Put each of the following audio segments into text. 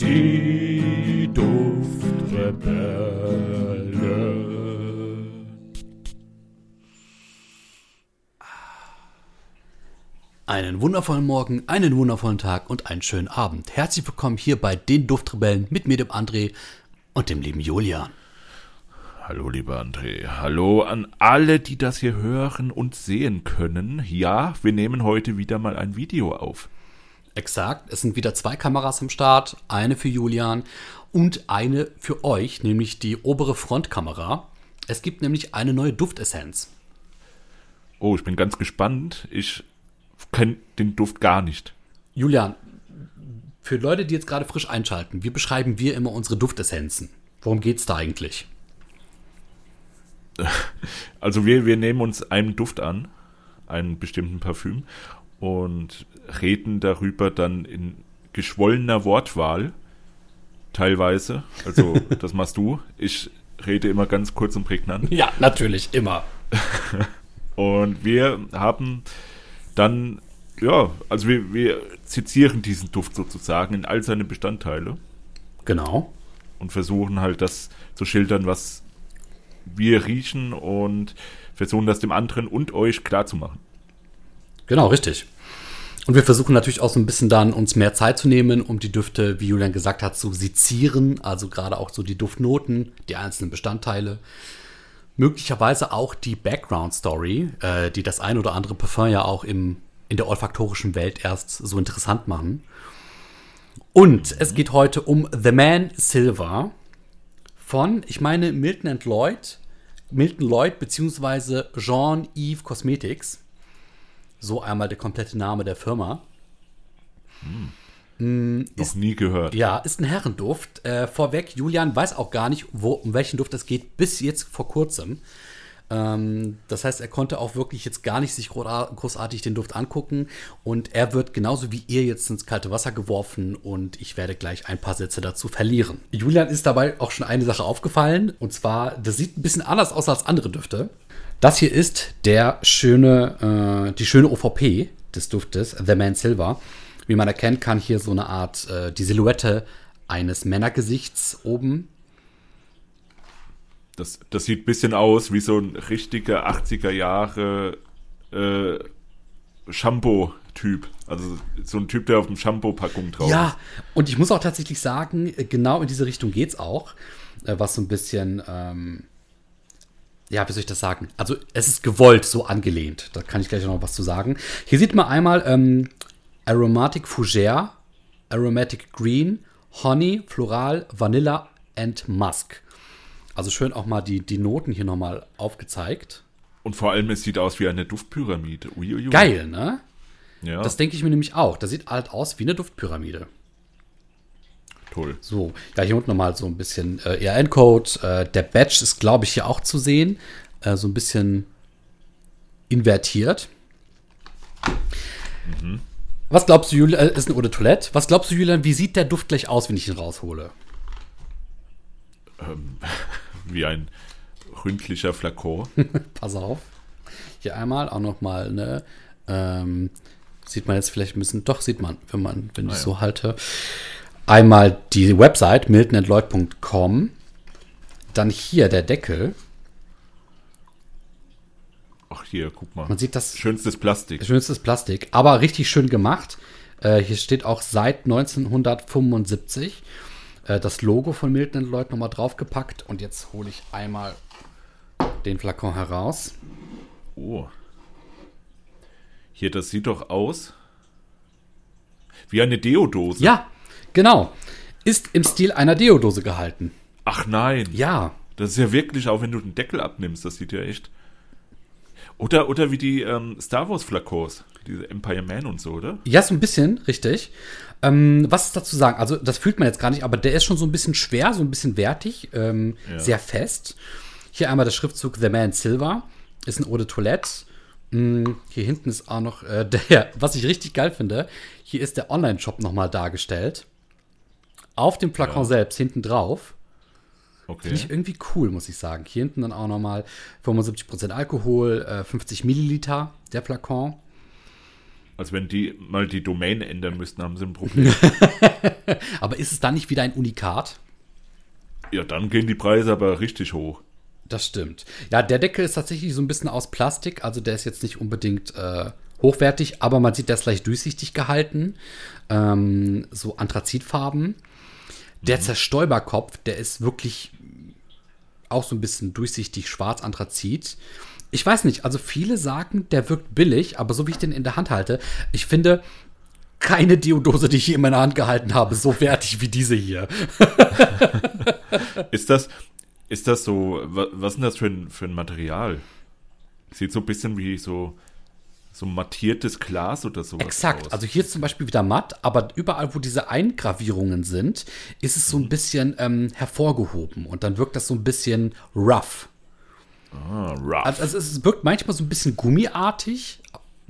Die Duftrebellen. Einen wundervollen Morgen, einen wundervollen Tag und einen schönen Abend. Herzlich willkommen hier bei den Duftrebellen mit mir, dem André und dem lieben Julian. Hallo, lieber André. Hallo an alle, die das hier hören und sehen können. Ja, wir nehmen heute wieder mal ein Video auf. Exakt, es sind wieder zwei Kameras am Start, eine für Julian und eine für euch, nämlich die obere Frontkamera. Es gibt nämlich eine neue Duftessenz. Oh, ich bin ganz gespannt. Ich kenne den Duft gar nicht. Julian, für Leute, die jetzt gerade frisch einschalten, wie beschreiben wir immer unsere Duftessenzen? Worum geht's da eigentlich? Also wir, wir nehmen uns einen Duft an, einen bestimmten Parfüm, und reden darüber dann in geschwollener Wortwahl, teilweise. Also das machst du. Ich rede immer ganz kurz und prägnant. Ja, natürlich, immer. Und wir haben dann, ja, also wir, wir zitieren diesen Duft sozusagen in all seine Bestandteile Genau. und versuchen halt das zu schildern, was wir riechen und versuchen das dem anderen und euch klar zu machen. Genau, richtig. Und wir versuchen natürlich auch so ein bisschen dann uns mehr Zeit zu nehmen, um die Düfte, wie Julian gesagt hat, zu sezieren. Also gerade auch so die Duftnoten, die einzelnen Bestandteile. Möglicherweise auch die Background Story, äh, die das ein oder andere Parfum ja auch im, in der olfaktorischen Welt erst so interessant machen. Und es geht heute um The Man Silver von, ich meine, Milton and Lloyd, Milton Lloyd beziehungsweise Jean-Yves Cosmetics. So einmal der komplette Name der Firma. Noch nie gehört. Ja, ist ein Herrenduft. Äh, vorweg, Julian weiß auch gar nicht, wo, um welchen Duft es geht, bis jetzt vor kurzem. Ähm, das heißt, er konnte auch wirklich jetzt gar nicht sich großar- großartig den Duft angucken. Und er wird genauso wie ihr jetzt ins kalte Wasser geworfen und ich werde gleich ein paar Sätze dazu verlieren. Julian ist dabei auch schon eine Sache aufgefallen. Und zwar, das sieht ein bisschen anders aus als andere Düfte. Das hier ist der schöne, äh, die schöne OVP des Duftes, The Man Silver. Wie man erkennt, kann hier so eine Art, äh, die Silhouette eines Männergesichts oben. Das, das sieht ein bisschen aus wie so ein richtiger 80er Jahre äh, Shampoo-Typ. Also so ein Typ, der auf dem Shampoo-Packung drauf Ja, ist. und ich muss auch tatsächlich sagen, äh, genau in diese Richtung geht's auch. Äh, was so ein bisschen, ähm, ja, wie soll ich das sagen? Also, es ist gewollt so angelehnt. Da kann ich gleich noch was zu sagen. Hier sieht man einmal ähm, Aromatic Fougere, Aromatic Green, Honey, Floral, Vanilla and Musk. Also schön auch mal die, die Noten hier nochmal aufgezeigt. Und vor allem, es sieht aus wie eine Duftpyramide. Uiuiui. Geil, ne? Ja, Das denke ich mir nämlich auch. Das sieht halt aus wie eine Duftpyramide. Toll. So, ja, hier unten nochmal so ein bisschen äh, ERN-Code. Äh, der Badge ist, glaube ich, hier auch zu sehen. Äh, so ein bisschen invertiert. Was glaubst du, Julian? Äh, ist ein Eau de Toilette. Was glaubst du, Julian, wie sieht der Duft gleich aus, wenn ich ihn raushole? Wie ein ründlicher Flakon. Pass auf. Hier einmal auch nochmal, ne? Ähm, sieht man jetzt vielleicht ein bisschen, doch sieht man, wenn man, wenn ich ja. so halte. Einmal die Website miltonandloyd.com. Dann hier der Deckel. Ach, hier, guck mal. Man sieht das Schönstes Plastik. Schönstes Plastik, aber richtig schön gemacht. Äh, hier steht auch seit 1975 äh, das Logo von Milton Lloyd nochmal draufgepackt. Und jetzt hole ich einmal den Flakon heraus. Oh. Hier, das sieht doch aus wie eine Deodose. Ja, genau. Ist im Stil einer Deodose gehalten. Ach nein. Ja, Das ist ja wirklich, auch wenn du den Deckel abnimmst, das sieht ja echt. Oder, oder wie die ähm, Star Wars Flakons, diese Empire Man und so, oder? ja, so ein bisschen, richtig. Ähm, was ist dazu sagen? Also, das fühlt man jetzt gar nicht, aber der ist schon so ein bisschen schwer, so ein bisschen wertig, ähm, Ja. sehr fest. Hier einmal der Schriftzug The Man Silver. Ist ein Eau de Toilette. Mm, Hier hinten ist auch noch äh, der, was ich richtig geil finde, hier ist der Online-Shop nochmal dargestellt. Auf dem Flakon Ja. selbst, hinten drauf. Okay. Finde ich irgendwie cool, muss ich sagen. Hier hinten dann auch nochmal 75% Alkohol, äh, 50 Milliliter der Flakon. Also wenn die mal die Domain ändern müssten, haben sie ein Problem. Aber ist es dann nicht wieder ein Unikat? ja, dann gehen die Preise aber richtig hoch. Das stimmt. Ja, der Deckel ist tatsächlich so ein bisschen aus Plastik, also der ist jetzt nicht unbedingt äh, hochwertig, aber man sieht, der ist leicht durchsichtig gehalten. Ähm, so Anthrazitfarben. Der Zerstäuberkopf, der ist wirklich auch so ein bisschen durchsichtig schwarz Anthrazit. Ich weiß nicht, also viele sagen, der wirkt billig, aber so wie ich den in der Hand halte, ich finde keine Diodose, die ich je in meiner Hand gehalten habe, so wertig wie diese hier. Ist das, ist das so, wa- was ist denn das für ein, für ein Material? Sieht so ein bisschen wie so, so mattiertes Glas oder sowas Exakt. aus. Also hier ist zum Beispiel wieder matt, aber überall, wo diese Eingravierungen sind, ist es so ein bisschen ähm, hervorgehoben und dann wirkt das so ein bisschen rough. ah, rough. Also, also es wirkt manchmal so ein bisschen gummiartig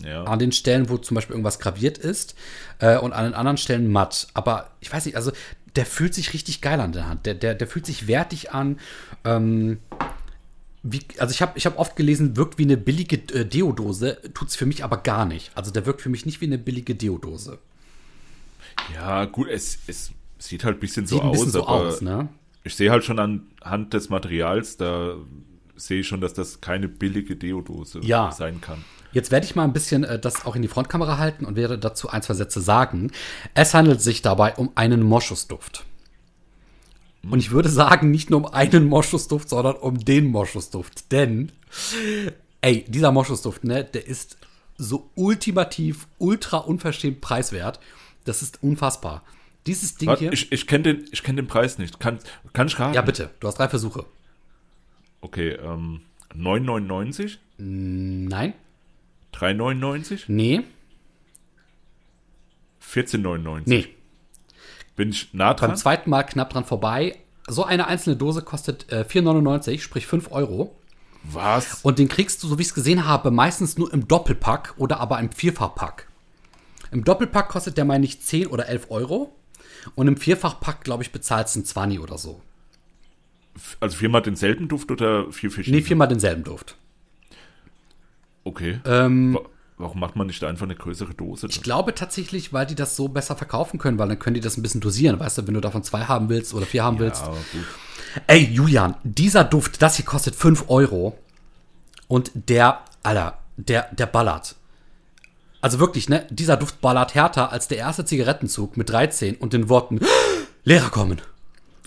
ja. an den Stellen, wo zum Beispiel irgendwas graviert ist äh, und an den anderen Stellen matt. Aber ich weiß nicht, also der fühlt sich richtig geil an der Hand. Der, der, der fühlt sich wertig an. Ähm, wie, also ich habe ich hab oft gelesen, wirkt wie eine billige äh, Deodose, tut es für mich aber gar nicht. Also der wirkt für mich nicht wie eine billige Deodose. ja, gut, es, es sieht halt ein bisschen Sieht so ein bisschen aus, so aus, ne? ich sehe halt schon anhand des Materials, da sehe ich schon, dass das keine billige Deodose Ja. sein kann. Jetzt werde ich mal ein bisschen äh, das auch in die Frontkamera halten und werde dazu ein, zwei Sätze sagen. Es handelt sich dabei um einen Moschusduft. Und ich würde sagen, nicht nur um einen Moschusduft, sondern um den Moschusduft. Denn, ey, dieser Moschusduft, ne, der ist so ultimativ, ultra unverschämt preiswert. Das ist unfassbar. Dieses Ding Warte, hier. ich ich kenne den, ich kenn den Preis nicht. Kann, kann ich raten? ja, bitte, du hast drei Versuche. Okay, ähm, 9,99? Nein? 3,99? Nee? 14,99? Nee. Bin ich nah dran? Beim zweiten Mal knapp dran vorbei. So eine einzelne Dose kostet äh, 4,99, sprich 5 Euro. Was? Und den kriegst du, so wie ich es gesehen habe, meistens nur im Doppelpack oder aber im Vierfachpack. Im Doppelpack kostet der, meine ich, 10 oder 11 Euro. Und im Vierfachpack, glaube ich, bezahlst du einen 20 oder so. Also viermal denselben Duft oder vier verschiedene? Nee, viermal denselben Duft. Okay. Ähm, Warum macht man nicht einfach eine größere Dose? ich glaube tatsächlich, weil die das so besser verkaufen können, weil dann können die das ein bisschen dosieren. Weißt du, wenn du davon zwei haben willst oder vier haben willst. ja, gut. Ey, Julian, dieser Duft, das hier kostet 5 Euro. Und der, Alter, der, der ballert. Also wirklich, ne? Dieser Duft ballert härter als der erste Zigarettenzug mit 13 und den Worten Lehrer kommen.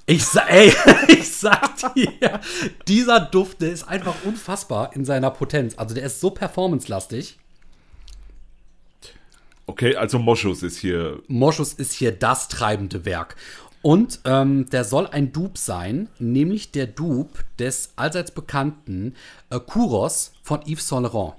Ich sag, ey, ich sag dir, dieser Duft, der ist einfach unfassbar in seiner Potenz. Also der ist so performancelastig. Okay, also Moschus ist hier. Moschus ist hier das treibende Werk. Und ähm, der soll ein Dupe sein, nämlich der Dupe des allseits bekannten äh, Kuros von Yves Saint Laurent.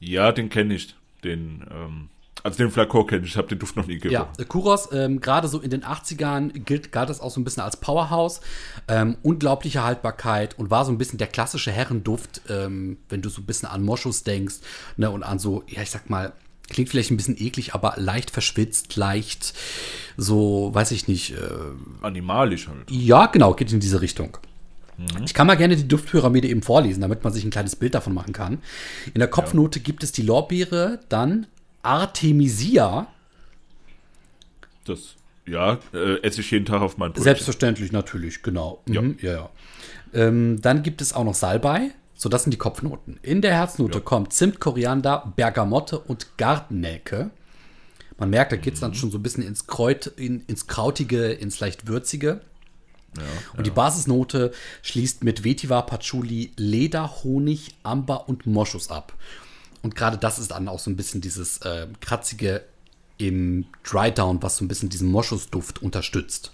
Ja, den kenne ich. Den, ähm, also den Flakon kenne ich. Ich habe den Duft noch nie Ja, gerochen. äh, Kuros, ähm, gerade so in den 80ern gilt, galt das auch so ein bisschen als Powerhouse. Ähm, unglaubliche Haltbarkeit und war so ein bisschen der klassische Herrenduft, ähm, wenn du so ein bisschen an Moschus denkst ne, und an so, ja, ich sag mal, klingt vielleicht ein bisschen eklig, aber leicht verschwitzt, leicht so, weiß ich nicht, äh, Animalisch halt. Ja, genau, geht in diese Richtung. Ich kann mal gerne die Duftpyramide eben vorlesen, damit man sich ein kleines Bild davon machen kann. In der Kopfnote gibt es die Lorbeere, dann Artemisia, Das, ja, äh, esse ich jeden Tag auf mein Brötchen. selbstverständlich natürlich, genau. Mhm, ja, ja. Ähm, dann gibt es auch noch Salbei, so das sind die Kopfnoten. In der Herznote kommt Zimt, Koriander, Bergamotte und Gartennelke. Man merkt, da geht es dann schon so ein bisschen ins, Kräut, in, ins Krautige, ins leicht Würzige. Und die Basisnote schließt mit Vetiver, Patchouli, Leder, Honig, Amber und Moschus ab. Und gerade das ist dann auch so ein bisschen dieses äh, kratzige im Dry Down, was so ein bisschen diesen Moschusduft unterstützt.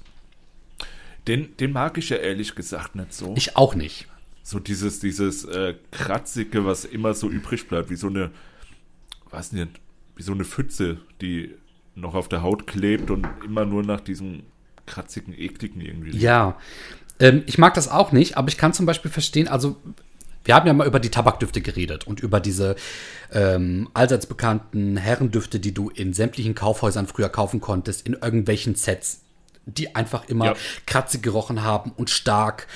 Den, den mag ich ja ehrlich gesagt nicht so. Ich auch nicht. so dieses, dieses äh, kratzige, was immer so übrig bleibt, wie so eine, weiß nicht, wie so eine Pfütze, die noch auf der Haut klebt und immer nur nach diesem kratzigen, ekligen irgendwie. Ja, ähm, ich mag das auch nicht, aber ich kann zum Beispiel verstehen, also wir haben ja mal über die Tabakdüfte geredet und über diese ähm, allseits bekannten Herrendüfte, die du in sämtlichen Kaufhäusern früher kaufen konntest, in irgendwelchen Sets, die einfach immer Ja. kratzig gerochen haben und stark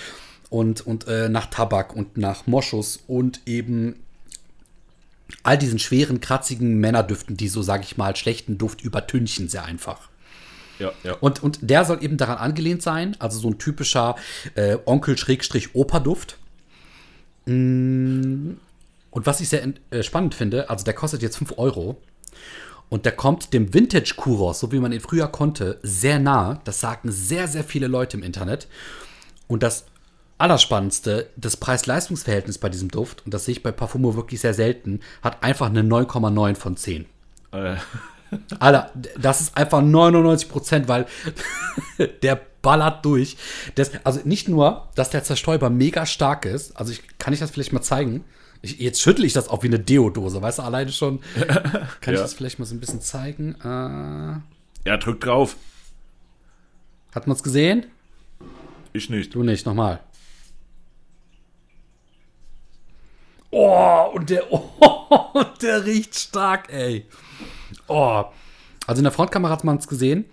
und, und äh, nach Tabak und nach Moschus und eben all diesen schweren, kratzigen Männerdüften, die so, sag ich mal, schlechten Duft übertünchen sehr einfach. Ja, ja. Und, und der soll eben daran angelehnt sein, also so ein typischer äh, Onkel-Oper-Duft. Mm, Und was ich sehr äh, spannend finde, also der kostet jetzt 5 Euro. Und der kommt dem Vintage Kuros, so wie man ihn früher konnte, sehr nah. Das sagen sehr, sehr viele Leute im Internet. Und das Allerspannendste, das Preis-Leistungs-Verhältnis bei diesem Duft, und das sehe ich bei Parfumo wirklich sehr selten, hat einfach eine 9,9 von 10. Äh, Alter, das ist einfach 99 Prozent, weil der ballert durch. Das, also nicht nur, dass der Zerstäuber mega stark ist, also ich, kann ich das vielleicht mal zeigen? Ich, jetzt schüttle ich das auch wie eine Deodose, weißt du, alleine schon. Kann ich Ja. das vielleicht mal so ein bisschen zeigen? Äh, ja, drück drauf. hat man es gesehen? Ich nicht. Du nicht, nochmal. Oh, und der, oh, der riecht stark, ey. Oh. Also in der Frontkamera hat man es gesehen.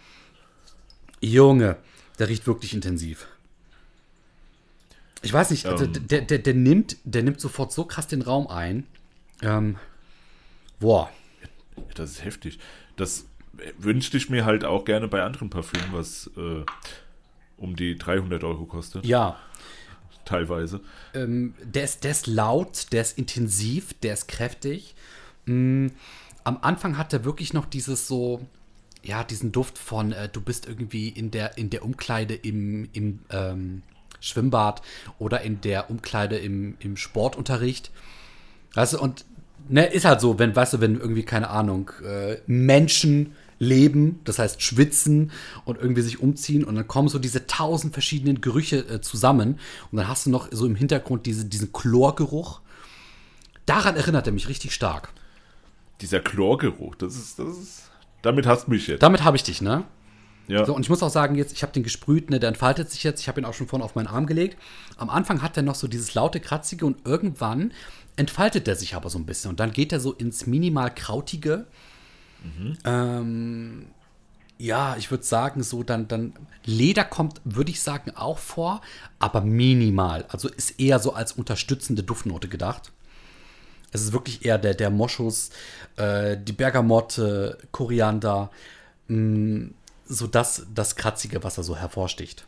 Junge, der riecht wirklich intensiv. Ich weiß nicht, also Ähm. der, der, der, nimmt, der nimmt sofort so krass den Raum ein. Ähm, boah. Das ist heftig. Das wünschte ich mir halt auch gerne bei anderen Parfümen, was äh, um die 300 Euro kostet, Ja, teilweise. ähm, der, ist, der ist laut, der ist intensiv, der ist kräftig. Mm, am Anfang hat er wirklich noch dieses so, ja, diesen Duft von, äh, du bist irgendwie in der, in der Umkleide im, im ähm, Schwimmbad oder in der Umkleide im, im Sportunterricht. Weißt du, und ne, ist halt so, wenn, weißt du, wenn irgendwie, keine Ahnung, äh, Menschen leben, das heißt schwitzen und irgendwie sich umziehen und dann kommen so diese tausend verschiedenen Gerüche äh, zusammen und dann hast du noch so im Hintergrund diese, diesen Chlorgeruch. Daran erinnert er mich richtig stark. Dieser Chlorgeruch, das ist, das ist, damit hast du mich jetzt. Damit habe ich dich, ne? Ja, So, und ich muss auch sagen, jetzt, ich habe den gesprüht, ne, der entfaltet sich jetzt. Ich habe ihn auch schon vorne auf meinen Arm gelegt. Am Anfang hat er noch so dieses laute, kratzige und irgendwann entfaltet er sich aber so ein bisschen. Und dann geht er so ins minimal krautige. Ähm, ja, ich würde sagen, so dann, dann Leder kommt, würde ich sagen, auch vor, aber minimal. Also ist eher so als unterstützende Duftnote gedacht. Es ist wirklich eher der, der Moschus, äh, die Bergamotte, Koriander, mh, so das, das Kratzige, was da so hervorsticht.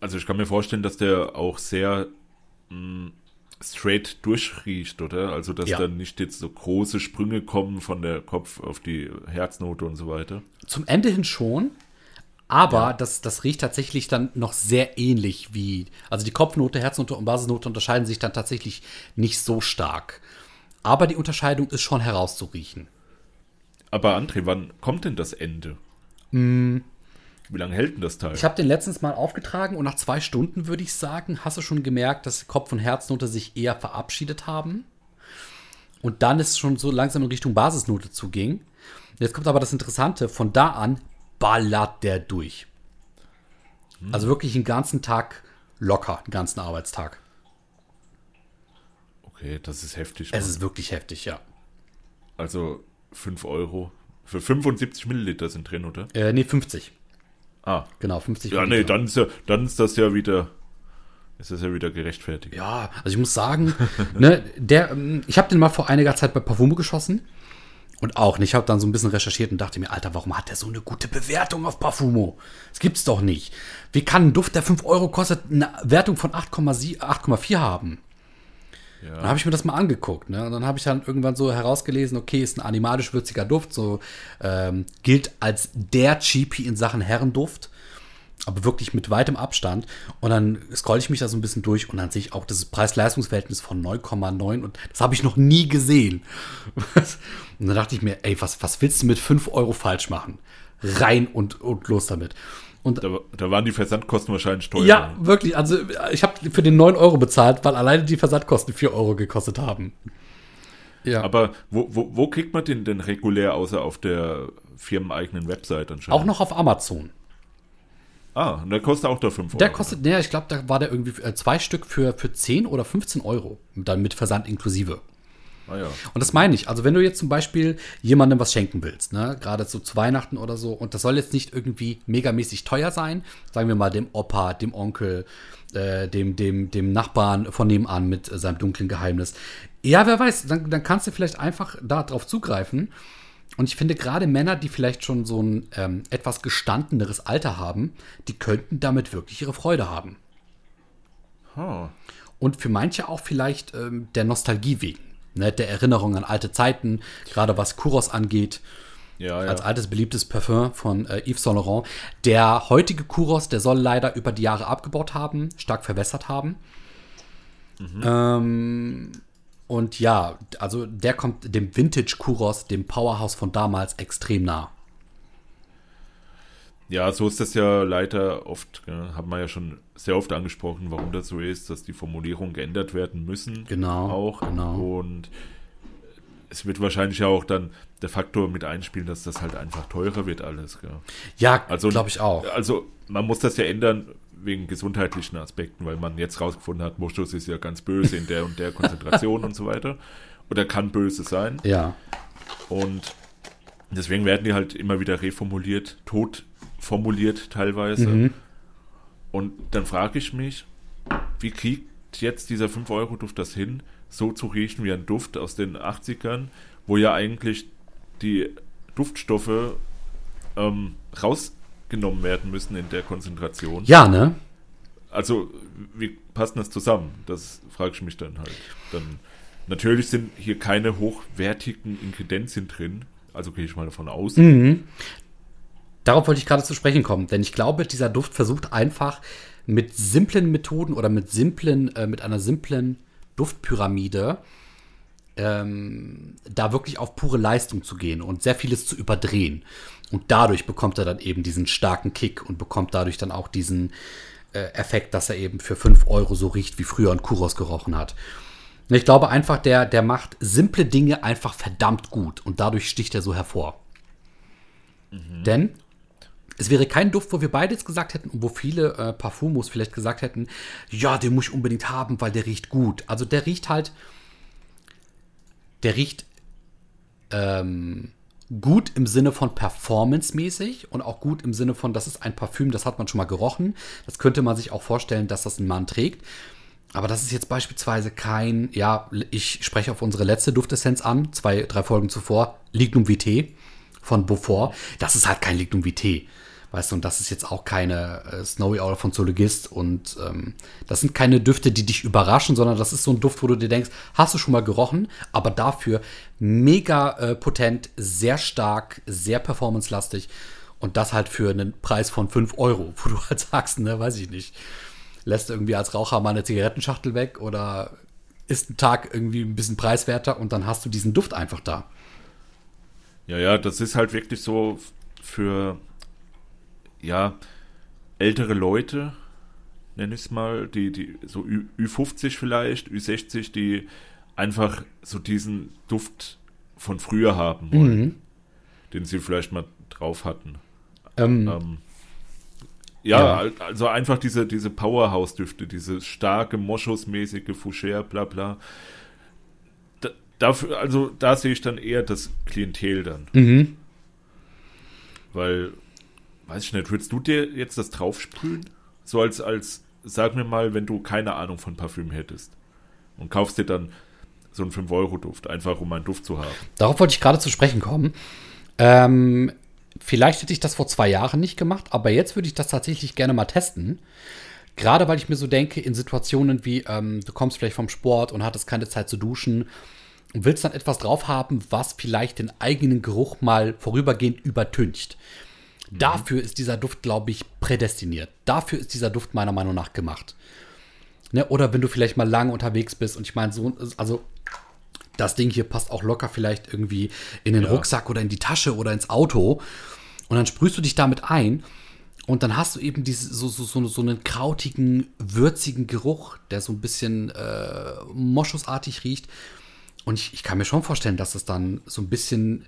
also ich kann mir vorstellen, dass der auch sehr mh, straight durchriecht, oder? Also dass Ja. dann nicht jetzt so große Sprünge kommen von der Kopf auf die Herznote und so weiter. Zum Ende hin schon, aber das, das riecht tatsächlich dann noch sehr ähnlich wie. Also die Kopfnote, Herznote und Basisnote unterscheiden sich dann tatsächlich nicht so stark. Aber die Unterscheidung ist schon herauszuriechen. Aber André, wann kommt denn das Ende? Wie lange hält denn das Teil? Ich habe den letztens mal aufgetragen und nach zwei Stunden würde ich sagen, hast du schon gemerkt, dass Kopf- und Herznote sich eher verabschiedet haben. Und dann ist es schon so langsam in Richtung Basisnote zuging. Jetzt kommt aber das Interessante, von da an ballert der durch. Also wirklich den ganzen Tag locker, den ganzen Arbeitstag. okay, das ist heftig. Es Mann. ist wirklich heftig, ja. Also 5 Euro. Für 75 Milliliter sind drin, oder? Äh, nee, 50. Ah. Genau, 50 Ja, nee, Milliliter. dann ist, ja, dann ist das ja wieder. Ist das ja wieder gerechtfertigt. Ja, also ich muss sagen, ne, der, ähm, ich habe den mal vor einiger Zeit bei Parfumo geschossen. Und auch nicht. Ich habe dann so ein bisschen recherchiert und dachte mir, Alter, warum hat der so eine gute Bewertung auf Parfumo? Das gibt's doch nicht. Wie kann ein Duft, der 5 Euro kostet, eine Wertung von 8,7 8,4 haben? Dann habe ich mir das mal angeguckt. Ne? Und dann habe ich dann irgendwann so herausgelesen, okay, ist ein animalisch würziger Duft, so ähm, gilt als der Cheapie in Sachen Herrenduft, aber wirklich mit weitem Abstand. Und dann scroll ich mich da so ein bisschen durch und dann sehe ich auch das Preis-Leistungs-Verhältnis von 9,9 und das habe ich noch nie gesehen. und dann dachte ich mir, ey, was, was willst du mit 5 Euro falsch machen? Rein und, und los damit. Und Da, da waren die Versandkosten wahrscheinlich teuer. ja, wirklich. Also ich habe für den 9 Euro bezahlt, weil alleine die Versandkosten 4 Euro gekostet haben. Ja. Aber wo, wo, wo kriegt man den denn regulär, außer auf der firmeneigenen Website anscheinend? auch noch auf Amazon. Ah, und der kostet auch da 5 Euro. Der kostet, naja, ich glaube, da war der irgendwie äh, zwei Stück für, für 10 oder 15 Euro. Dann mit Versand inklusive. Ah, ja. Und das meine ich. Also, wenn du jetzt zum Beispiel jemandem was schenken willst, ne, gerade so zu Weihnachten oder so, und das soll jetzt nicht irgendwie megamäßig teuer sein, sagen wir mal dem Opa, dem Onkel, äh, dem, dem, dem Nachbarn von nebenan mit äh, seinem dunklen Geheimnis. Ja, wer weiß, dann, dann kannst du vielleicht einfach da drauf zugreifen. Und ich finde gerade Männer, die vielleicht schon so ein ähm, etwas gestandeneres Alter haben, die könnten damit wirklich ihre Freude haben. Huh. Und für manche auch vielleicht ähm, der Nostalgie wegen, ne, der Erinnerung an alte Zeiten, gerade was Kuros angeht. Ja, ja. Als altes beliebtes Parfum von äh, Yves Saint Laurent. Der heutige Kuros, der soll leider über die Jahre abgebaut haben, stark verwässert haben. Ähm, und ja, also der kommt dem Vintage Kuros, dem Powerhouse von damals, extrem nah. Ja, so ist das ja leider oft, gell, haben wir ja schon sehr oft angesprochen, warum das so ist, dass die Formulierungen geändert werden müssen. Genau, Auch. genau. Und es wird wahrscheinlich auch dann der Faktor mit einspielen, dass das halt einfach teurer wird alles. Gell. Ja, Also glaube ich auch. Also man muss das ja ändern wegen gesundheitlichen Aspekten, weil man jetzt rausgefunden hat, Moschus ist ja ganz böse in der und der Konzentration und so weiter. Oder kann böse sein. Ja. Und deswegen werden die halt immer wieder reformuliert, tot formuliert teilweise. Und dann frage ich mich, wie kriegt jetzt dieser 5-Euro-Duft das hin, so zu riechen wie ein Duft aus den 80ern, wo ja eigentlich die Duftstoffe ähm, rausgenommen werden müssen in der Konzentration. Ja, ne? Also, wie passt das zusammen? Das frage ich mich dann halt. Dann, natürlich sind hier keine hochwertigen Ingredienzien drin. Also gehe ich mal davon aus. Mhm. Darauf wollte ich gerade zu sprechen kommen, denn ich glaube, dieser Duft versucht einfach mit simplen Methoden oder mit simplen, äh, mit einer simplen Duftpyramide ähm, da wirklich auf pure Leistung zu gehen und sehr vieles zu überdrehen. Und dadurch bekommt er dann eben diesen starken Kick und bekommt dadurch dann auch diesen äh, Effekt, dass er eben für 5 Euro so riecht, wie früher ein Kuros gerochen hat. Und Ich glaube einfach, der, der macht simple Dinge einfach verdammt gut und dadurch sticht er so hervor. Denn es wäre kein Duft, wo wir beide jetzt gesagt hätten und wo viele äh, Parfumos vielleicht gesagt hätten, ja, den muss ich unbedingt haben, weil der riecht gut. Also der riecht halt, der riecht ähm, gut im Sinne von performancemäßig und auch gut im Sinne von, das ist ein Parfüm, das hat man schon mal gerochen. Das könnte man sich auch vorstellen, dass das ein Mann trägt. Aber das ist jetzt beispielsweise kein, ja, ich spreche auf unsere letzte Duftessenz an, zwei, drei Folgen zuvor, Lignum Vitae von Beaufort. Das ist halt kein Lignum Vitae. Weißt du, und das ist jetzt auch keine äh, Snowy Owl von Zoologist und ähm, das sind keine Düfte, die dich überraschen, sondern das ist so ein Duft, wo du dir denkst, hast du schon mal gerochen, aber dafür mega äh, potent, sehr stark, sehr performancelastig und das halt für einen Preis von 5 Euro, wo du halt sagst, ne, weiß ich nicht, lässt irgendwie als Raucher mal eine Zigarettenschachtel weg oder ist ein Tag irgendwie ein bisschen preiswerter und dann hast du diesen Duft einfach da. Ja, ja, das ist halt wirklich so für, ja, ältere Leute, nenn ich es mal, die, die, so Ü, Ü50 vielleicht, Ü60, die einfach so diesen Duft von früher haben wollen, den sie vielleicht mal drauf hatten. Ähm, Ähm, ja, Ja. al- also einfach diese, diese Powerhouse-Düfte, diese starke, Moschusmäßige, Foucher, bla bla. Da, dafür, also da sehe ich dann eher das Klientel dann. mhm. Weil, weiß ich nicht, würdest du dir jetzt das draufsprühen? So als, als, sag mir mal, wenn du keine Ahnung von Parfüm hättest und kaufst dir dann so einen 5-Euro-Duft, einfach um einen Duft zu haben. Darauf wollte ich gerade zu sprechen kommen. Ähm, vielleicht hätte ich das vor zwei Jahren nicht gemacht, aber jetzt würde ich das tatsächlich gerne mal testen. Gerade weil ich mir so denke, in Situationen wie, ähm, du kommst vielleicht vom Sport und hattest keine Zeit zu duschen und willst dann etwas drauf haben, was vielleicht den eigenen Geruch mal vorübergehend übertüncht. Dafür ist dieser Duft, glaube ich, prädestiniert. Dafür ist dieser Duft meiner Meinung nach gemacht. Ne? Oder wenn du vielleicht mal lange unterwegs bist und ich meine, so, also das Ding hier passt auch locker vielleicht irgendwie in den Ja. Rucksack oder in die Tasche oder ins Auto. Und dann sprühst du dich damit ein und dann hast du eben diese, so, so, so, so einen krautigen, würzigen Geruch, der so ein bisschen äh, moschusartig riecht. Und ich, ich kann mir schon vorstellen, dass es dann so ein bisschen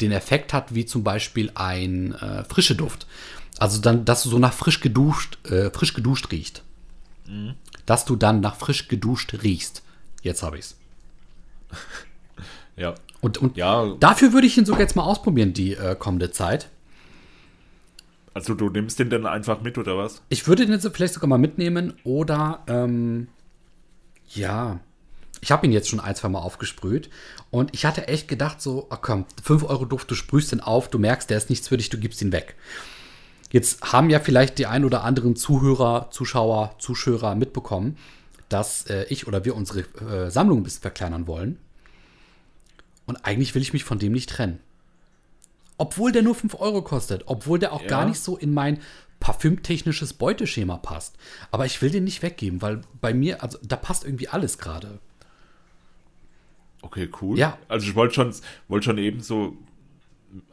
den Effekt hat, wie zum Beispiel ein äh, frische Duft. Also dann, dass du so nach frisch geduscht, äh, frisch geduscht riechst. Dass du dann nach frisch geduscht riechst. Jetzt habe ich's. Ja. Und, und Ja. dafür würde ich ihn sogar jetzt mal ausprobieren, die äh, kommende Zeit. Also du nimmst den dann einfach mit, oder was? Ich würde den jetzt vielleicht sogar mal mitnehmen oder ähm, ja, ich habe ihn jetzt schon ein, zwei Mal aufgesprüht und ich hatte echt gedacht so, ach komm, 5 Euro Duft, du sprühst den auf, du merkst, der ist nichts für dich, du gibst ihn weg. Jetzt haben ja vielleicht die ein oder anderen Zuhörer, Zuschauer, Zuschauer mitbekommen, dass äh, ich oder wir unsere äh, Sammlung ein bisschen verkleinern wollen. Und eigentlich will ich mich von dem nicht trennen. Obwohl der nur 5 Euro kostet, obwohl der auch Ja. gar nicht so in mein parfümtechnisches Beuteschema passt. Aber ich will den nicht weggeben, weil bei mir, also da passt irgendwie alles gerade. Okay, cool. Ja. Also ich wollte schon, wollte schon eben so,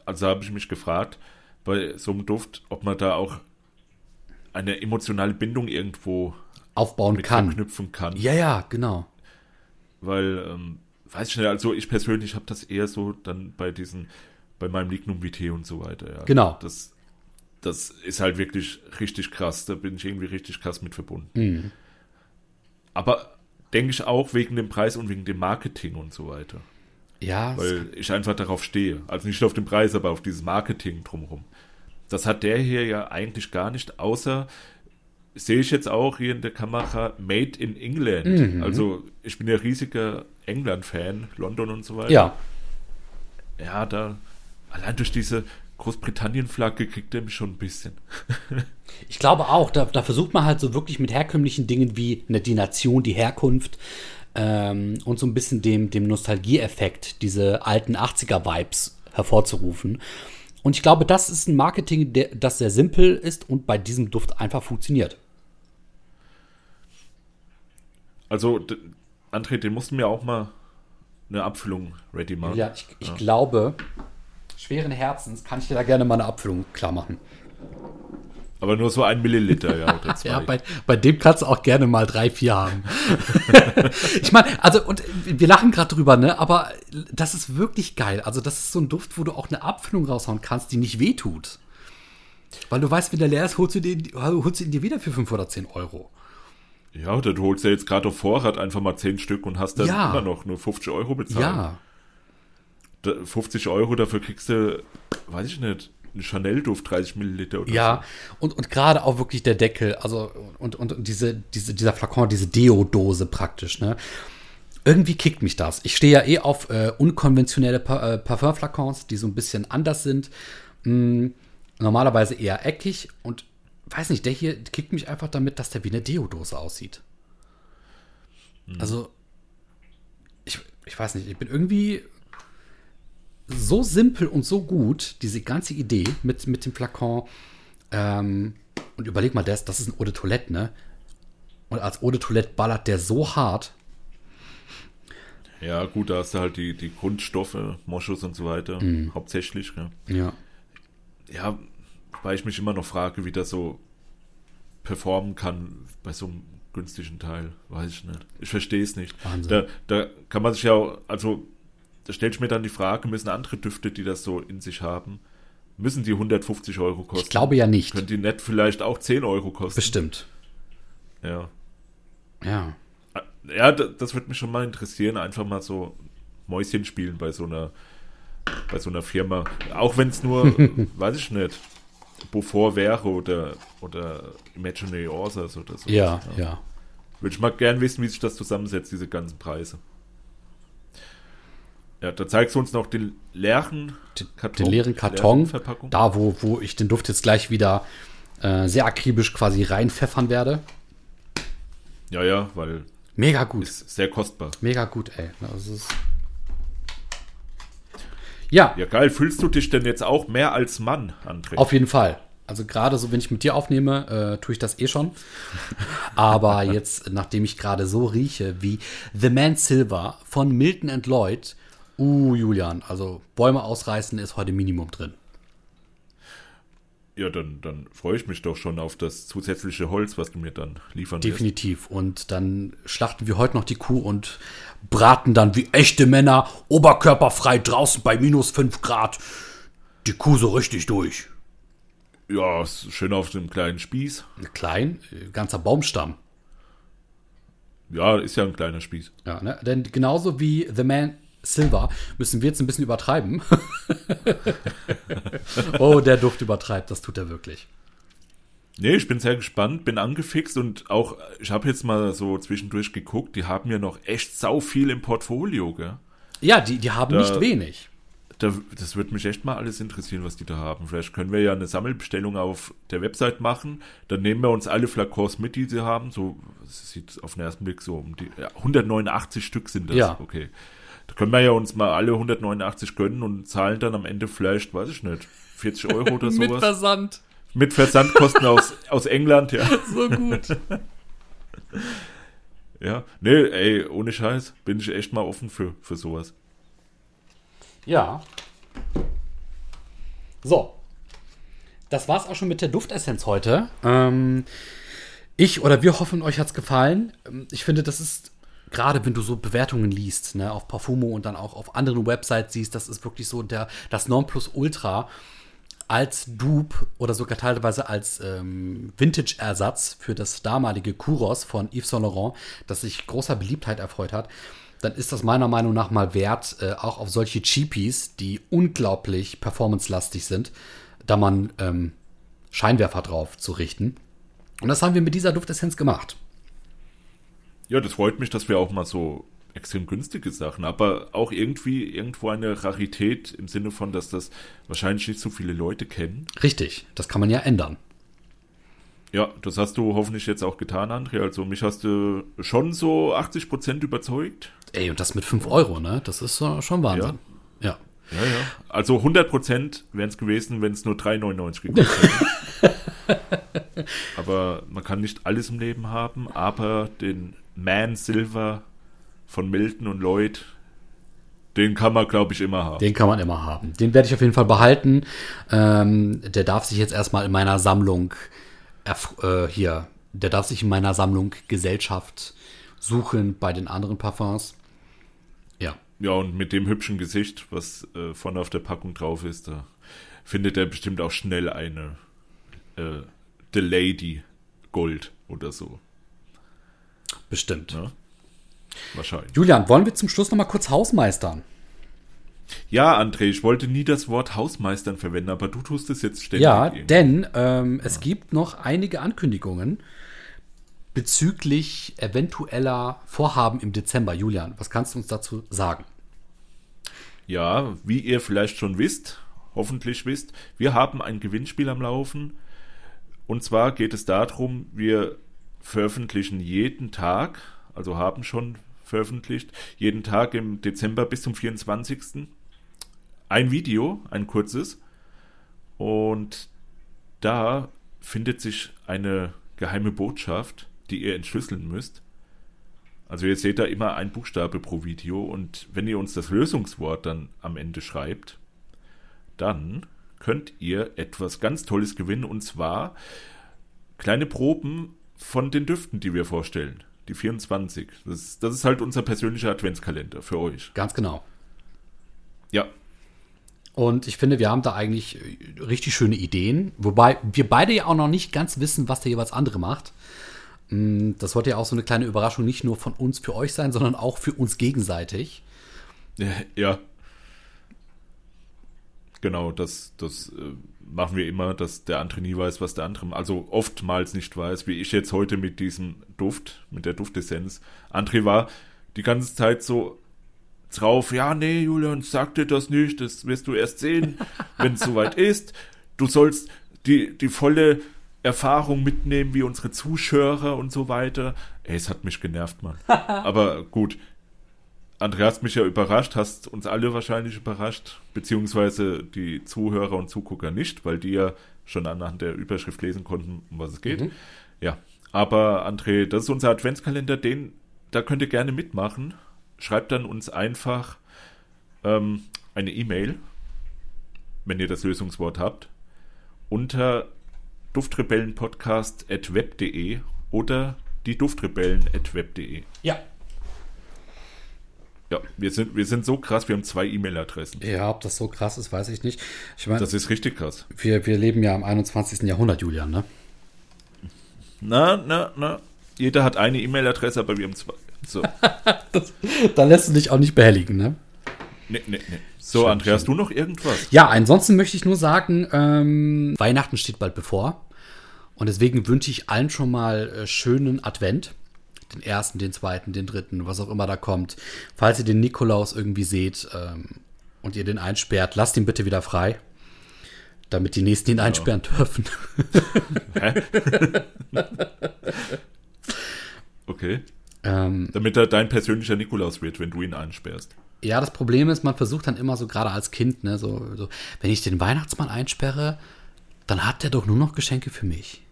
also habe ich mich gefragt, bei so einem Duft, ob man da auch eine emotionale Bindung irgendwo Aufbauen kann. verknüpfen kann. Ja, ja, genau. Weil, ähm, weiß ich nicht, also ich persönlich habe das eher so dann bei diesen, bei meinem Lignum Vitae und so weiter, ja. Genau. Das, das ist halt wirklich richtig krass, da bin ich irgendwie richtig krass mit verbunden. Mhm. Aber denke ich auch wegen dem Preis und wegen dem Marketing und so weiter. Ja, Weil ich einfach darauf stehe. Also nicht auf den Preis, aber auf dieses Marketing drumherum. Das hat der hier ja eigentlich gar nicht, außer sehe ich jetzt auch hier in der Kamera Made in England. Mhm. Also ich bin ja riesiger England-Fan, London und so weiter. ja. Ja, da allein durch diese Großbritannien-Flagge kriegt er mich schon ein bisschen. Ich glaube auch, da, da versucht man halt so wirklich mit herkömmlichen Dingen wie eine, die Nation, die Herkunft ähm, und so ein bisschen dem, dem Nostalgieeffekt, diese alten 80er-Vibes hervorzurufen. Und ich glaube, das ist ein Marketing, der, das sehr simpel ist und bei diesem Duft einfach funktioniert. Also, André, den mussten wir auch mal eine Abfüllung ready machen. Ja, ich, ich glaube, schweren Herzens kann ich dir da gerne mal eine Abfüllung klar machen. Aber nur so ein Milliliter, ja, oder zwei. Ja, bei, bei dem kannst du auch gerne mal drei, vier haben. ich meine, also, und wir lachen gerade drüber, ne? Aber das ist wirklich geil. Also, das ist so ein Duft, wo du auch eine Abfüllung raushauen kannst, die nicht wehtut. Weil du weißt, wenn der leer ist, holst du, den, holst du ihn dir wieder für 5 oder 10 Euro. Ja, oder du holst ja jetzt gerade auf Vorrat einfach mal 10 Stück und hast dann Ja. immer noch nur 50 Euro bezahlt. Ja. Da- 50 Euro, dafür kriegst du, weiß ich nicht, einen Chanel-Duft, 30 Milliliter oder Ja, und, und gerade auch wirklich der Deckel, also und, und, diese, diese, dieser Flakon, diese Deo-Dose praktisch, ne? Irgendwie kickt mich das. Ich stehe ja eh auf äh, unkonventionelle pa äh, Parfumflakons, die so ein bisschen anders sind. Mm, normalerweise eher eckig und weiß nicht, der hier kickt mich einfach damit, dass der wie eine Deo-Dose aussieht. Also, ich, ich weiß nicht, ich bin irgendwie so simpel und so gut, diese ganze Idee mit, mit dem Flakon. Ähm, und überleg mal, das, das ist ein Eau de Toilette, ne? Und als Eau de Toilette ballert der so hart. Ja, gut, da hast du halt die, die Grundstoffe, Moschus und so weiter, Mhm. hauptsächlich. Ja. Ja. ja, weil ich mich immer noch frage, wie das so performen kann bei so einem günstigen Teil. Weiß ich nicht. Ich verstehe es nicht. Wahnsinn. Da, da kann man sich ja, auch- also da stellt ich mir dann die Frage, müssen andere Düfte, die das so in sich haben, müssen die 150 Euro kosten? Ich glaube ja nicht. Können die nicht vielleicht auch 10 Euro kosten? Bestimmt. Ja. Ja. Ja, da- das würde mich schon mal interessieren, einfach mal so Mäuschen spielen bei so einer bei so einer Firma. Auch wenn es nur, weiß ich nicht, Beaufort wäre oder, oder Imaginary Authors oder so. Ja, ja. Würde ich mal gern wissen, wie sich das zusammensetzt, diese ganzen Preise. Ja, da zeigst du uns noch den leeren Karton. Den leeren Karton, Verpackung. da wo, wo ich den Duft jetzt gleich wieder äh, sehr akribisch quasi reinpfeffern werde. Ja, ja, weil Mega gut. ist sehr kostbar. Mega gut, ey. Das ist ja, Ja, geil. Fühlst du dich denn jetzt auch mehr als Mann, André? Auf jeden Fall. Also gerade so, wenn ich mit dir aufnehme, äh, tue ich das eh schon. Aber jetzt, nachdem ich gerade so rieche wie The Man Silver von Milton and Lloyd, uh, Julian, also Bäume ausreißen ist heute Minimum drin. Ja, dann, dann freue ich mich doch schon auf das zusätzliche Holz, was du mir dann liefern wirst. Definitiv. Und dann schlachten wir heute noch die Kuh und braten dann wie echte Männer oberkörperfrei draußen bei minus 5 Grad die Kuh so richtig durch. Ja, schön auf dem kleinen Spieß. Klein, ganzer Baumstamm. Ja, ist ja ein kleiner Spieß. Ja, ne? Denn genauso wie The Man Silver müssen wir jetzt ein bisschen übertreiben. oh, der Duft übertreibt, das tut er wirklich. Nee, ich bin sehr gespannt, bin angefixt und auch, ich habe jetzt mal so zwischendurch geguckt, die haben ja noch echt sau viel im Portfolio, gell? Ja, die, die haben Da- nicht wenig. Da, das würde mich echt mal alles interessieren, was die da haben. Vielleicht können wir ja eine Sammelbestellung auf der Website machen. Dann nehmen wir uns alle Flakons mit, die sie haben. So das sieht auf den ersten Blick so um die ja, 189 Stück sind das. Ja. Okay. Da können wir ja uns mal alle 189 gönnen und zahlen dann am Ende vielleicht, weiß ich nicht, 40 Euro oder Mit sowas. Versand. Mit Versandkosten aus, aus England, ja. So gut. Ja. Nee, ey, ohne Scheiß, bin ich echt mal offen für, für sowas. Ja. So. Das war's auch schon mit der Duftessenz heute. Ähm, ich oder wir hoffen, euch hat's gefallen. Ähm, Ich finde, das ist gerade, wenn du so Bewertungen liest, ne, auf Parfumo und dann auch auf anderen Websites siehst, das ist wirklich so der, das Nonplusultra als Dupe oder sogar teilweise als ähm, Vintage-Ersatz für das damalige Kuros von Yves Saint Laurent, das sich großer Beliebtheit erfreut hat, dann ist das meiner Meinung nach mal wert, äh, auch auf solche Cheapies, die unglaublich performancelastig sind, da man ähm, Scheinwerfer drauf zu richten. Und das haben wir mit dieser Duftessenz gemacht. Ja, das freut mich, dass wir auch mal so extrem günstige Sachen, aber auch irgendwie irgendwo eine Rarität im Sinne von, dass das wahrscheinlich nicht so viele Leute kennen. Richtig, das kann man ja ändern. Ja, das hast du hoffentlich jetzt auch getan, André. Also mich hast du schon so 80 Prozent überzeugt. Ey, und das mit 5 Euro, ne? Das ist schon Wahnsinn. Ja. Ja, ja. Also 100 Prozent wären es gewesen, wenn es nur 3,99 gekostet hätte. aber man kann nicht alles im Leben haben, aber den Man Silver von Milton und Lloyd, den kann man, glaube ich, immer haben. Den kann man immer haben. Den werde ich auf jeden Fall behalten. Ähm, der darf sich jetzt erstmal in meiner Sammlung äh, hier, der darf sich in meiner Sammlung Gesellschaft suchen bei den anderen Parfums. Ja. Ja, und mit dem hübschen Gesicht, was äh, vorne auf der Packung drauf ist, da findet er bestimmt auch schnell eine äh, The Lady Gold oder so. Bestimmt. Ja. Wahrscheinlich. Julian, wollen wir zum Schluss noch mal kurz Hausmeistern? Ja, André, ich wollte nie das Wort Hausmeistern verwenden, aber du tust es jetzt ständig. Ja, irgendwie. denn ähm, es gibt noch einige Ankündigungen bezüglich eventueller Vorhaben im Dezember. Julian, was kannst du uns dazu sagen? Ja, wie ihr vielleicht schon wisst, hoffentlich wisst, wir haben ein Gewinnspiel am Laufen. Und zwar geht es darum, wir veröffentlichen jeden Tag, also haben schon veröffentlicht, jeden Tag im Dezember bis zum 24. ein Video, ein kurzes. Und da findet sich eine geheime Botschaft, die ihr entschlüsseln müsst. Also ihr seht da immer ein Buchstabe pro Video und wenn ihr uns das Lösungswort dann am Ende schreibt, dann könnt ihr etwas ganz Tolles gewinnen und zwar kleine Proben von den Düften, die wir vorstellen. Die 24. Das, das ist halt unser persönlicher Adventskalender für euch. Ganz genau. Ja, Und ich finde, wir haben da eigentlich richtig schöne Ideen. Wobei wir beide ja auch noch nicht ganz wissen, was der jeweils andere macht. Mm, Das sollte ja auch so eine kleine Überraschung nicht nur von uns für euch sein, sondern auch für uns gegenseitig. Ja. Genau, das, das äh, machen wir immer, dass der andere nie weiß, was der andere, also oftmals nicht weiß, wie ich jetzt heute mit diesem Duft, mit der Duftessenz. André war die ganze Zeit so drauf, ja, nee, Julian, sag dir das nicht, das wirst du erst sehen, wenn es soweit ist. Du sollst die, die volle Erfahrung mitnehmen, wie unsere Zuschauer und so weiter. Ey, es hat mich genervt, Mann. Aber gut, André, hast mich ja überrascht, hast uns alle wahrscheinlich überrascht, beziehungsweise die Zuhörer und Zugucker nicht, weil die ja schon anhand der Überschrift lesen konnten, um was es geht. Ja, aber André, das ist unser Adventskalender, den, da könnt ihr gerne mitmachen. Schreibt dann uns einfach ähm, eine E-Mail, wenn ihr das Lösungswort habt, unter duftrebellenpodcast.web.de oder die duftrebellen.web.de. Ja. Ja, wir sind, wir sind so krass, wir haben zwei E-Mail-Adressen. Ja, ob das so krass ist, weiß ich nicht. Ich meine, Das ist richtig krass. wir, wir leben ja im 21. Jahrhundert, Julian, ne? Na, na, na. Jeder hat eine E-Mail-Adresse, aber wir haben zwei. So. Da lässt du dich auch nicht behelligen, ne? Nee, nee, nee. So, Schön, Andreas, schön. du noch irgendwas? Ja, ansonsten möchte ich nur sagen, ähm, Weihnachten steht bald bevor. Und deswegen wünsche ich allen schon mal äh, schönen Advent. Den ersten, den zweiten, den dritten, was auch immer da kommt. Falls ihr den Nikolaus irgendwie seht ähm, und ihr den einsperrt, lasst ihn bitte wieder frei. Damit die nächsten ihn einsperren dürfen. Hä? okay. ähm, Damit er dein persönlicher Nikolaus wird, wenn du ihn einsperrst. ja, das Problem ist, man versucht dann immer so, gerade als Kind, ne, so, so, wenn ich den Weihnachtsmann einsperre, dann hat der doch nur noch Geschenke für mich.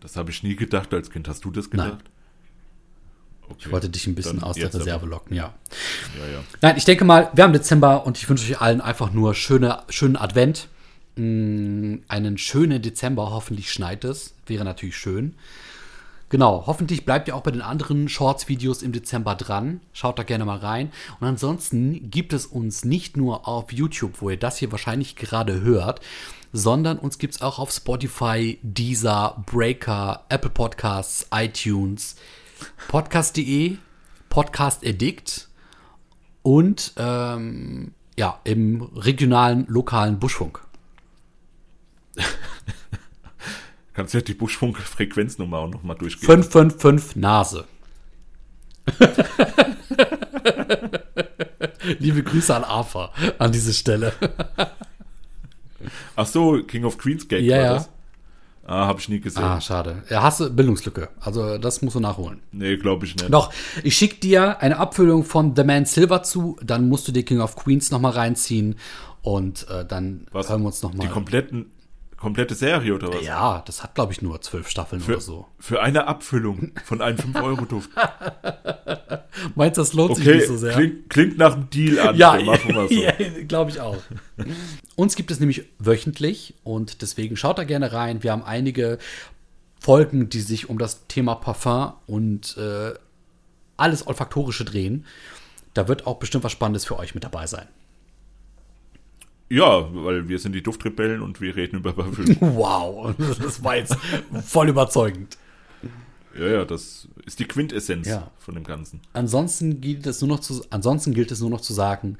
Das habe ich nie gedacht als Kind. Hast du das gedacht? Okay. Ich wollte dich ein bisschen Dann aus der. Reserve locken, ja. Ja, ja. Nein, ich denke mal, wir haben Dezember und ich wünsche euch allen einfach nur schöne, schönen Advent. Mm, Einen schönen Dezember, hoffentlich schneit es. Wäre natürlich schön. Genau, hoffentlich bleibt ihr auch bei den anderen Shorts-Videos im Dezember dran. Schaut da gerne mal rein. Und ansonsten gibt es uns nicht nur auf YouTube, wo ihr das hier wahrscheinlich gerade hört, sondern uns gibt es auch auf Spotify, Deezer, Breaker, Apple Podcasts, iTunes, Podcast.de, Podcast Addict und ähm, ja, im regionalen, lokalen Buschfunk. Kannst du ja die Buschfunk-Frequenznummer auch nochmal durchgehen? 555 Nase. Liebe Grüße an AFA an diese Stelle. Ach so, King of Queens Gag Ja, war das? Ah, habe ich nie gesehen. Ah, schade. Ja, hast du Bildungslücke. Also, das musst du nachholen. Nee, glaube ich nicht. Doch, ich schicke dir eine Abfüllung von The Man Silver zu, dann musst du dir King of Queens nochmal reinziehen und äh, dann Was? hören wir uns Die nochmal. kompletten, komplette Serie oder was? Ja, das hat, glaube ich, nur zwölf Staffeln Für, oder so. für eine Abfüllung von einem 5-Euro-Duft. Meinst du, das lohnt sich Okay, nicht so sehr? klingt, klingt nach einem Deal an. Ja, so. ja glaube ich auch. Uns gibt es nämlich wöchentlich und deswegen schaut da gerne rein. Wir haben einige Folgen, die sich um das Thema Parfum und äh, alles Olfaktorische drehen. Da wird auch bestimmt was Spannendes für euch mit dabei sein. Ja, weil wir sind die Duftrebellen und wir reden über Parfüm. Wow, das war jetzt voll überzeugend. ja, ja, das ist die Quintessenz Ja. von dem Ganzen. Ansonsten gilt es nur noch zu, ansonsten gilt es nur noch zu sagen,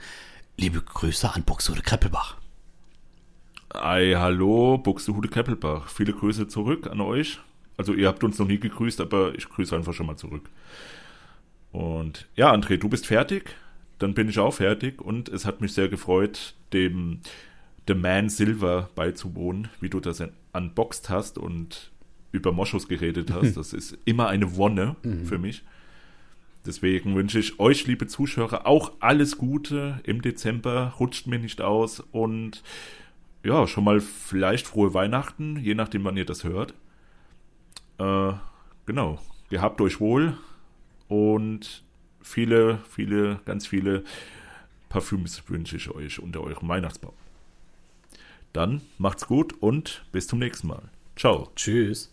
liebe Grüße an Buxtehude Kreppelbach. Ei, hallo, Buxtehude Keppelbach. Viele Grüße zurück an euch. Also ihr habt uns noch nie gegrüßt, aber ich grüße einfach schon mal zurück. Und ja, André, du bist fertig. Dann bin ich auch fertig und es hat mich sehr gefreut, dem The Man Silver beizuwohnen, wie du das unboxed hast und über Moschus geredet hast. Das ist immer eine Wonne für mich. Deswegen wünsche ich euch, liebe Zuschauer, auch alles Gute im Dezember. Rutscht mir nicht aus und ja, schon mal vielleicht frohe Weihnachten, je nachdem, wann ihr das hört. Äh, genau. Gehabt euch wohl und viele, viele, ganz viele Parfüms wünsche ich euch unter eurem Weihnachtsbaum. Dann macht's gut und bis zum nächsten Mal. Ciao. Tschüss.